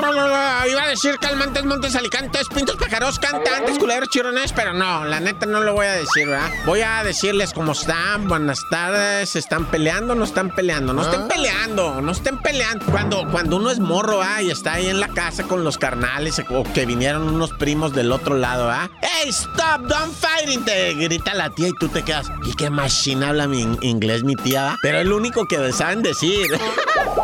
Iba a decir calmantes, montes, alicantes, pintos, pájaros, cantantes, culeros, chirones, pero no, la neta no lo voy a decir, ¿verdad? Voy a decirles cómo están, buenas tardes, ¿están peleando o no están peleando? No estén peleando, no estén peleando. Cuando, cuando uno es morro, ¿ah? Y está ahí en la casa con los carnales o que vinieron unos primos del otro lado, ¿ah? ¡Hey, stop, don't fighting! Te grita la tía y tú te quedas, ¿y qué machine habla mi in- inglés mi tía, va? Pero es lo único que saben decir.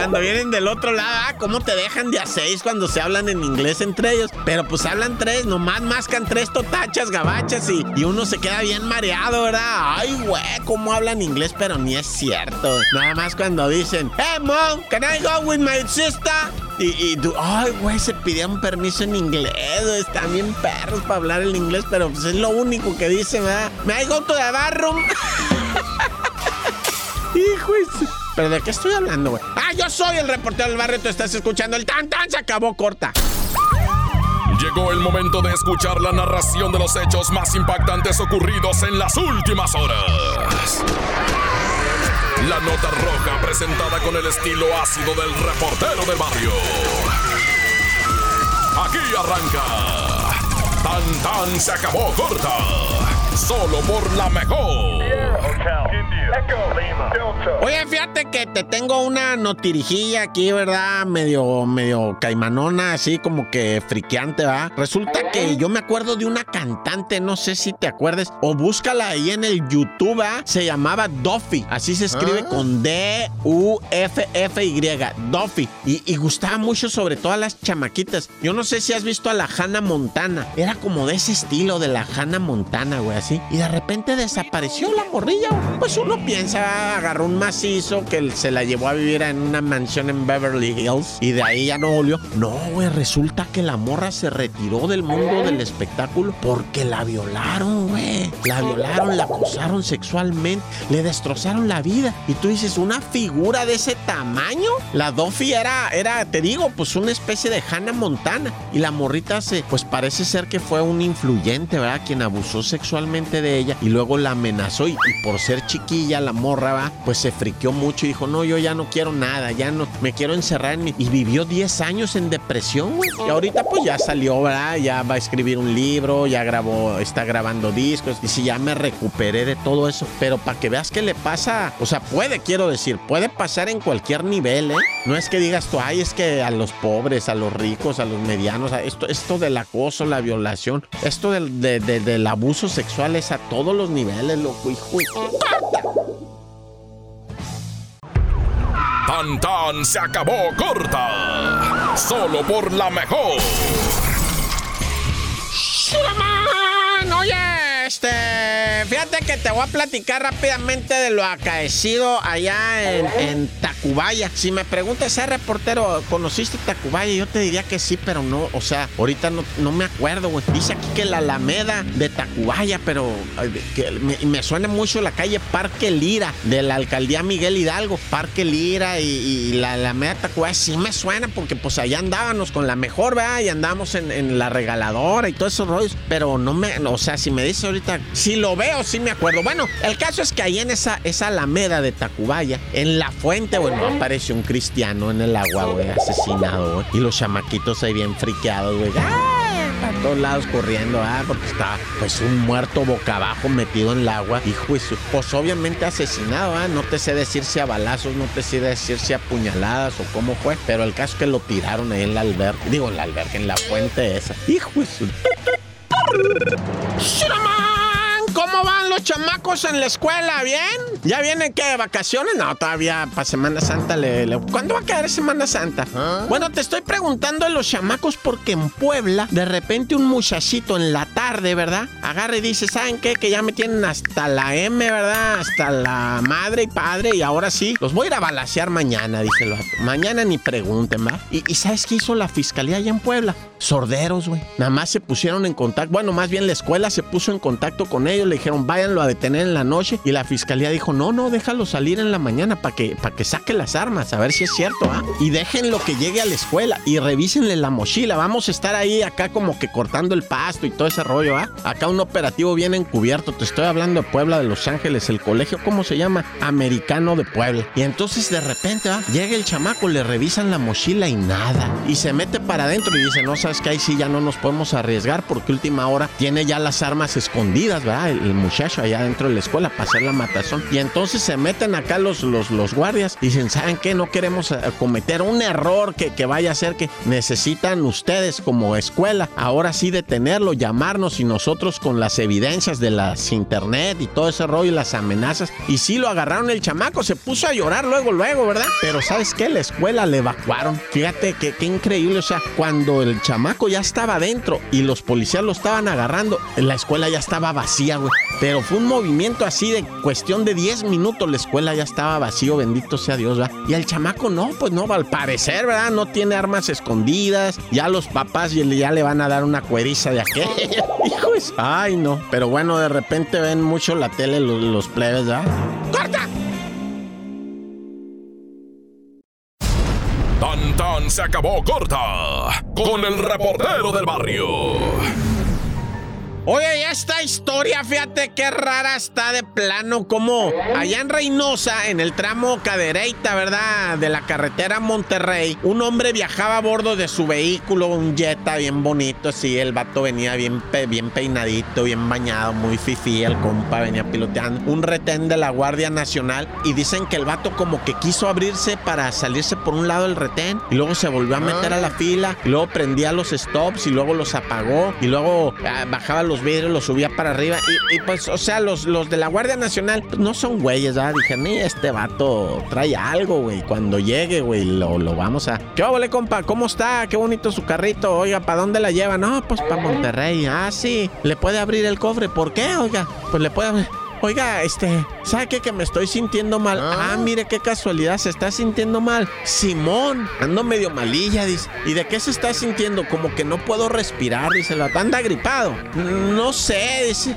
cuando vienen del otro lado, ¿ah? ¿Cómo te dejan de a seis cuando se hablan en inglés entre ellos? Pero pues hablan tres, nomás mascan tres totachas gabachas y, y uno se queda bien mareado, ¿verdad? Ay, güey, ¿cómo hablan inglés? Pero ni es cierto. Nada más cuando dicen, Hey, mom, can I go with my sister? Y, y tú, ay, güey, se pidieron permiso en inglés, están bien perros para hablar el inglés, pero pues es lo único que dicen, ¿verdad? ¿Me I go to the bathroom? Hijo ¿Pero de qué estoy hablando, güey? Ah, yo soy el reportero del barrio, tú estás escuchando el tan tan, se acabó corta. Llegó el momento de escuchar la narración de los hechos más impactantes ocurridos en las últimas horas. La nota roja presentada con el estilo ácido del reportero del barrio. Aquí arranca. Tan tan se acabó corta. Solo por la mejor. Oye, fíjate que te tengo una notirijilla aquí, ¿verdad? Medio, medio caimanona, así como que friqueante, ¿verdad? Resulta que yo me acuerdo de una cantante, no sé si te acuerdes, o búscala ahí en el YouTube, ¿verdad? Se llamaba Duffy, así se escribe con D-U-F-F-Y, Duffy. Y, y gustaba mucho sobre todo a las chamaquitas. Yo no sé si has visto a la Hannah Montana. Era como de ese estilo de la Hannah Montana, güey, así. Y de repente desapareció la morrilla, güey. Pues uno piensa, agarró un macizo que se la llevó a vivir en una mansión en Beverly Hills y de ahí ya no volvió. No, güey, resulta que la morra se retiró del mundo del espectáculo porque la violaron, güey. La violaron, la acosaron sexualmente, le destrozaron la vida. Y tú dices, una figura de ese tamaño. La Duffy era, era, te digo, pues una especie de Hannah Montana. Y la morrita se, pues parece ser que fue un influyente, ¿verdad? Quien abusó sexualmente de ella y luego la amenazó. Y, y por ser chiquilla, la morra, ¿va? Pues se friqueó mucho y dijo, no, yo ya no quiero nada, ya no, me quiero encerrar en mi... Y vivió 10 años en depresión, güey. Y ahorita pues ya salió, ¿verdad? Ya va a escribir un libro, ya grabó, está grabando discos. Y si ya me recuperé de todo eso. Pero para que veas que le pasa, o sea, puede, quiero decir, puede pasar en cualquier nivel, ¿eh? No es que digas tú, ay, es que a los pobres, a los ricos, a los medianos, esto, esto del acoso, la violación, esto del, de- de- del abuso sexual es a todos los niveles, loco, hijo. Tan tan se acabó corta. Solo por la mejor. 是了吗？Este, fíjate que te voy a platicar rápidamente de lo acaecido allá en, Tacubaya. Si me preguntas, ¿eh, reportero, conociste Tacubaya? Yo te diría que sí, pero no, o sea, ahorita no, me acuerdo, güey. Dice aquí que la Alameda de Tacubaya, pero me, suena mucho la calle Parque Lira de la alcaldía Miguel Hidalgo. Parque Lira y, la Alameda de Tacubaya sí me suena porque pues allá andábamos con la mejor, ¿verdad? Y andábamos en, en la regaladora y todos esos rollos. Pero no me, o sea, si me dice ahorita, si lo veo, sí me acuerdo. Bueno, el caso es que ahí en esa, esa Alameda de Tacubaya, en la fuente, bueno, apareció un cristiano en el agua, güey, asesinado, güey. Y los chamaquitos ahí bien friqueados, güey. A todos lados corriendo, ah, porque está pues un muerto boca abajo metido en el agua. Hijo de su- pues obviamente asesinado, ah. No te sé decir si a balazos, no te sé decir si a puñaladas o cómo fue, pero el caso es que lo tiraron ahí en la alberca. Digo, en la alberca, en la fuente esa. Hijo de su... ¡Shuraman! ¿Cómo van los chamacos en la escuela? ¿Bien? ¿Ya vienen qué? ¿Vacaciones? No, todavía para Semana Santa le, le- ¿Cuándo va a caer Semana Santa? Bueno, te estoy preguntando de los chamacos porque en Puebla, de repente un muchachito en la tarde, ¿verdad? Agarra y dice, ¿saben qué? Que ya me tienen hasta la M, ¿verdad? Hasta la madre y padre y ahora sí, los voy a ir a balasear mañana, dice el vato. Mañana ni pregunten, ¿va? ¿Y, y sabes qué hizo la fiscalía allá en Puebla? Sorderos, güey. Nada más se pusieron en contacto. Bueno, más bien la escuela se puso en contacto con ellos. Le dijeron, váyanlo a detener en la noche y la fiscalía dijo, no, no, déjalo salir en la mañana para que, para que saque las armas, a ver si es cierto, ¿ah? Y déjenlo que llegue a la escuela y revísenle la mochila. Vamos a estar ahí acá como que cortando el pasto y todo ese rollo, ¿ah? Acá un operativo bien encubierto. Te estoy hablando de Puebla, de Los Ángeles, el colegio, ¿cómo se llama? Americano de Puebla. Y entonces de repente, ¿ah? Llega el chamaco, le revisan la mochila y nada. Y se mete para adentro y dice, no, sabes que ahí sí ya no nos podemos arriesgar porque última hora tiene ya las armas escondidas, ¿verdad? El, muchacho allá dentro de la escuela para hacer la matazón. Y entonces se meten acá los, los, los guardias dicen, ¿saben qué? No queremos eh, cometer un error que, que vaya a ser que necesitan ustedes como escuela ahora sí detenerlo, llamarnos y nosotros con las evidencias de las internet y todo ese rollo y las amenazas. Y sí lo agarraron el chamaco, se puso a llorar luego, luego, ¿verdad? Pero ¿sabes qué? La escuela le evacuaron. Fíjate qué increíble. O sea, cuando el chamaco ya estaba adentro y los policías lo estaban agarrando, la escuela ya estaba vacía, güey. Pero fue un movimiento así de cuestión de 10 minutos, la escuela ya estaba vacío, bendito sea Dios, ¿verdad? Y el chamaco no, pues no, al parecer, ¿verdad? No tiene armas escondidas, ya los papás ya le van a dar una cueriza de aquella. Hijos, ay no. Pero bueno, de repente ven mucho la tele los, los plebes, ¿verdad? ¡Corta! Tan tan se acabó corta con el reportero del barrio. Oye, esta historia, fíjate qué rara está de plano, como allá en Reynosa, en el tramo Cadereyta, ¿verdad? De la carretera Monterrey, un hombre viajaba a bordo de su vehículo, un Jetta bien bonito, así, el vato venía bien, bien peinadito, bien bañado, muy fifí, el compa venía piloteando, un retén de la Guardia Nacional, y dicen que el vato como que quiso abrirse para salirse por un lado del retén, y luego se volvió a meter a la fila, y luego prendía los stops, y luego los apagó, y luego ah, bajaba los vidrios, los subía para arriba. Y, pues, o sea, los, los de la Guardia Nacional no son güeyes, ¿verdad? Dije, ni este vato trae algo, güey. Cuando llegue, güey, lo, lo vamos a. ¿Qué vale, compa? ¿Cómo está? Qué bonito su carrito. Oiga, ¿para dónde la lleva? No, pues para Monterrey. Ah, sí. ¿Le puede abrir el cofre? ¿Por qué? Oiga, pues le puede abrir. Oiga, este, ¿sabe qué? Que me estoy sintiendo mal. Ah. ah. mire qué casualidad, se está sintiendo mal. Simón, ando medio malilla, dice. ¿Y de qué se está sintiendo? Como que no puedo respirar, dice. La anda gripado. No sé, dice.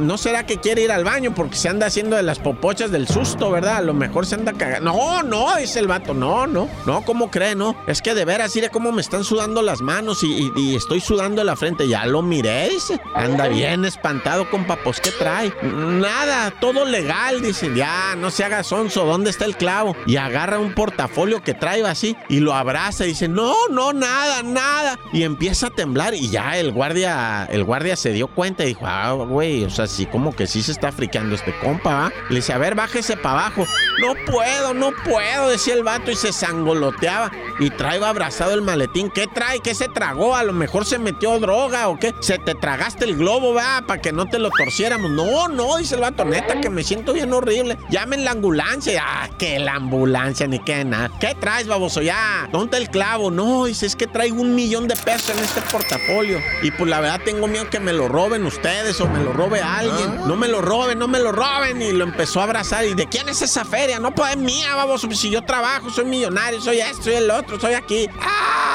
no será que quiere ir al baño porque se anda haciendo de las popochas del susto, ¿verdad? A lo mejor se anda cagando. No, no, dice el vato. No, no, no, ¿cómo cree? No. Es que de veras, mire cómo me están sudando las manos y, y estoy sudando la frente. Ya lo miré, dice. Anda bien espantado, compa. Pues, ¿qué trae? Nada nada, todo legal. Dice, ya, no se haga sonso, ¿dónde está el clavo? Y agarra un portafolio que trae así y lo abraza y dice, no, no, nada, nada. Y empieza a temblar y ya el guardia, el guardia se dio cuenta y dijo, ah, güey, o sea, sí, como que sí se está friqueando este compa, ¿ah? Le dice, a ver, bájese para abajo. No puedo, no puedo, decía el vato y se sangoloteaba. Y traigo abrazado el maletín. ¿Qué trae? ¿Qué se tragó? A lo mejor se metió droga o qué. Se te tragaste el globo, va, para que no te lo torciéramos. No, no, dice el vato neta, que me siento bien horrible. Llamen la ambulancia. Ah, que la ambulancia, ni que nada. ¿Qué traes, baboso? Ya, ¿dónde el clavo? No, dice, es que traigo un millón de pesos en este portafolio. Y pues la verdad tengo miedo que me lo roben ustedes o me lo robe alguien. Ah. No me lo roben, no me lo roben. Y lo empezó a abrazar. ¿Y de quién es esa feria? No, pues es mía, baboso. Si yo trabajo, soy millonario, soy esto, soy el otro, soy aquí.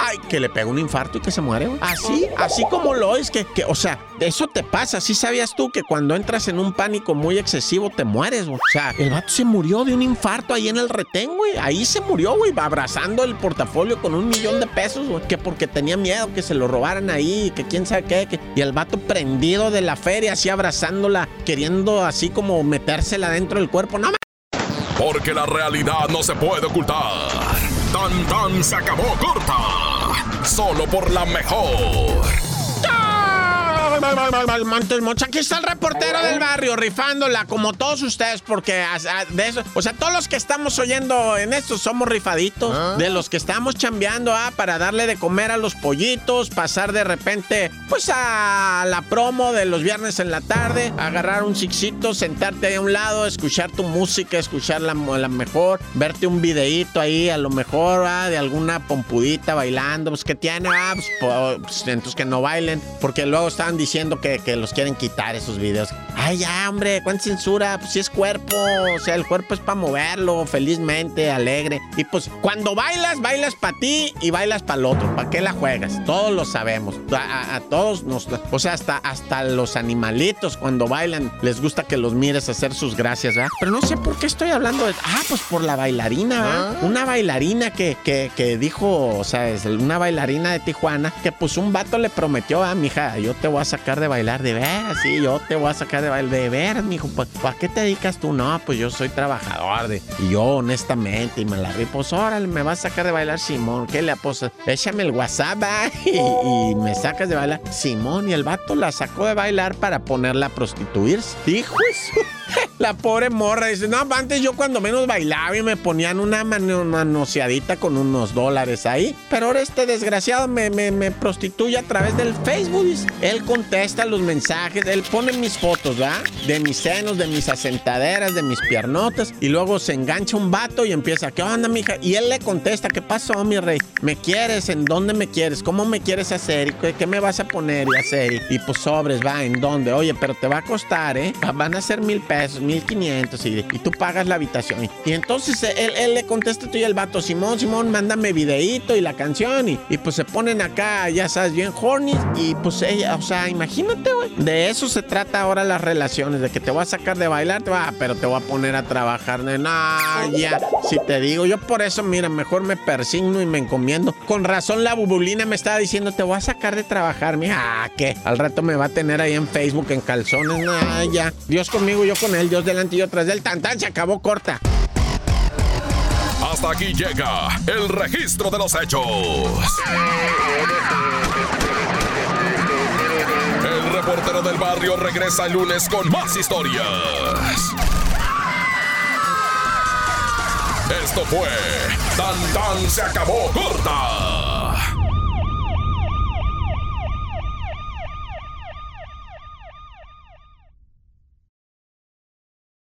¡Ay! Que le pega un infarto y que se muere, güey. Así, así como lo es, que, que, o sea, eso te pasa. ¿Sí sabías tú que cuando entras en un pánico muy excesivo, te mueres, O sea, el vato se murió de un infarto ahí en el retén, güey. Ahí se murió, güey, abrazando el portafolio con un millón de pesos, güey. Que porque tenía miedo que se lo robaran ahí, que quién sabe qué. Y el vato prendido de la feria, así abrazándola, queriendo así como metérsela dentro del cuerpo. No Porque la realidad no se puede ocultar. Tan tan se acabó corta. Solo por la mejor. Montes Mocha. Aquí está el reportero del barrio rifándola, como todos ustedes, porque de eso, o sea, todos los que estamos oyendo en esto somos rifaditos, ¿Ah? de los que estamos chambeando, ah, para darle de comer a los pollitos, pasar de repente, pues a la promo de los viernes en la tarde, agarrar un sixito, sentarte ahí a un lado, escuchar tu música, escuchar la, mejor, verte un videíto ahí, a lo mejor, ah, de alguna pompudita bailando, pues que tiene, ah, pues, pues, entonces que no bailen, porque luego estaban diciendo diciendo que, que los quieren quitar esos videos. Ay, ya, hombre, ¿cuánta censura? Pues si es cuerpo, o sea, el cuerpo es para moverlo felizmente, alegre. Y pues cuando bailas, bailas para ti y bailas para el otro. ¿Para qué la juegas? Todos lo sabemos. A, todos nos, o sea, hasta, hasta los animalitos cuando bailan les gusta que los mires hacer sus gracias, ¿verdad? Pero no sé por qué estoy hablando de... Ah, pues por la bailarina, ¿verdad? Ah. Una bailarina que, que, que dijo, o sea, es una bailarina de Tijuana que pues un vato le prometió, ah, mija, yo te voy a sacar de bailar de veras, sí, yo te voy a sacar de bailar de veras, mijo. Pues, ¿para qué te dedicas tú? No, pues yo soy trabajador de... Y yo honestamente, y me la vi, pues órale, me vas a sacar de bailar Simón. ¿Qué le aposa? Échame el WhatsApp y, me sacas de bailar. Simón y el vato la sacó de bailar para ponerla a prostituirse. Hijo eso. La pobre morra dice, no, antes yo cuando menos bailaba y me ponían una manoseadita con unos dólares ahí. Pero ahora este desgraciado me, me, prostituye a través del Facebook. Él contesta los mensajes, él pone mis fotos, ¿verdad? De mis senos, de mis asentaderas, de mis piernotas. Y luego se engancha un vato y empieza, ¿qué onda, mija? Y él le contesta, ¿qué pasó, mi rey? ¿Me quieres? ¿En dónde me quieres? ¿Cómo me quieres hacer? ¿Y qué me vas a poner y hacer? Y, pues sobres, va, ¿en dónde? Oye, pero te va a costar, ¿eh? Van a ser mil pesos 1500 y, y tú pagas la habitación. Y, entonces él, le contesta tú y el vato, Simón, Simón, mándame videíto y la canción. Y, y pues se ponen acá, ya sabes, bien horny. Y pues ella, o sea, imagínate, güey. De eso se trata ahora las relaciones, de que te voy a sacar de bailar, te va, pero te voy a poner a trabajar. De, no, ya, si te digo, yo por eso, mira, mejor me persigno y me encomiendo. Con razón la bubulina me estaba diciendo, te voy a sacar de trabajar, mija, ah, ¿qué? Al rato me va a tener ahí en Facebook en calzones, nah, ya. Dios conmigo, yo con él, yo delante y otras del tantán, se acabó corta. Hasta aquí llega el registro de los hechos. El reportero del barrio regresa el lunes con más historias. Esto fue Tan Tan se acabó corta